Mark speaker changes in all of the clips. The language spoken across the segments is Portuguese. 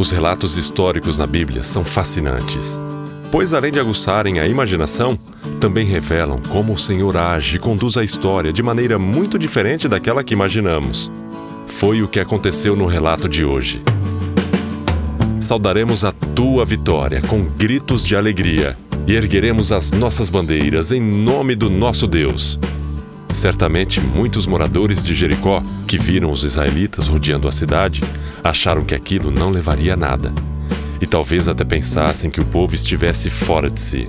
Speaker 1: Os relatos históricos na Bíblia são fascinantes, pois além de aguçarem a imaginação, também revelam como o Senhor age e conduz a história de maneira muito diferente daquela que imaginamos. Foi o que aconteceu no relato de hoje. Saudaremos a tua vitória com gritos de alegria e ergueremos as nossas bandeiras em nome do nosso Deus. Certamente muitos moradores de Jericó, que viram os israelitas rodeando a cidade, acharam que aquilo não levaria a nada. E talvez até pensassem que o povo estivesse fora de si.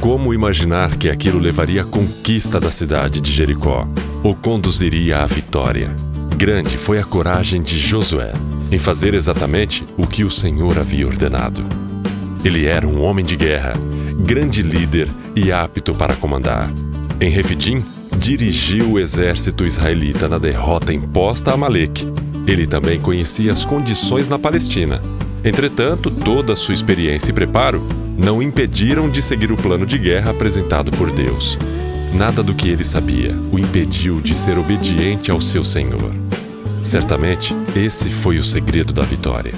Speaker 1: Como imaginar que aquilo levaria à conquista da cidade de Jericó ou conduziria à vitória? Grande foi a coragem de Josué em fazer exatamente o que o Senhor havia ordenado. Ele era um homem de guerra, grande líder e apto para comandar. Em Refidim, dirigiu o exército israelita na derrota imposta a Maleque. Ele também conhecia as condições na Palestina. Entretanto, toda a sua experiência e preparo não impediram de seguir o plano de guerra apresentado por Deus. Nada do que ele sabia o impediu de ser obediente ao seu Senhor. Certamente, esse foi o segredo da vitória.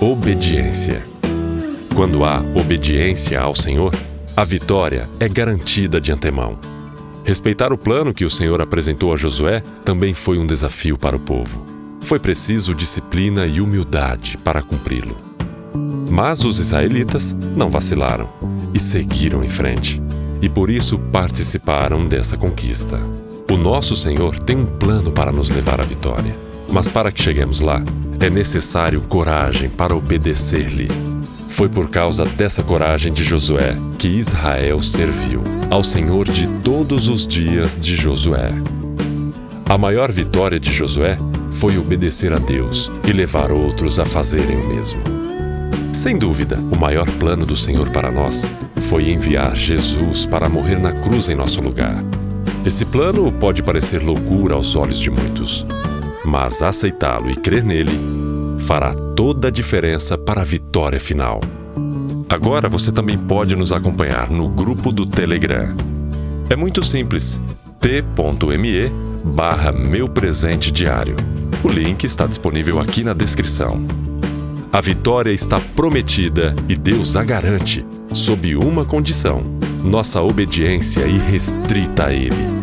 Speaker 1: Obediência. Quando há obediência ao Senhor, a vitória é garantida de antemão. Respeitar o plano que o Senhor apresentou a Josué também foi um desafio para o povo. Foi preciso disciplina e humildade para cumpri-lo. Mas os israelitas não vacilaram e seguiram em frente, e por isso participaram dessa conquista. O nosso Senhor tem um plano para nos levar à vitória, mas para que cheguemos lá, é necessário coragem para obedecer-lhe foi por causa dessa coragem de Josué que Israel serviu ao Senhor de todos os dias de Josué. A maior vitória de Josué foi obedecer a Deus e levar outros a fazerem o mesmo. Sem dúvida, o maior plano do Senhor para nós foi enviar Jesus para morrer na cruz em nosso lugar. Esse plano pode parecer loucura aos olhos de muitos, mas aceitá-lo e crer nele fará toda a diferença para a vitória final. Agora você também pode nos acompanhar no grupo do Telegram. É muito simples: t.me barra meu presente diário. O link está disponível aqui na descrição. A vitória está prometida e Deus a garante, sob uma condição: nossa obediência irrestrita a Ele.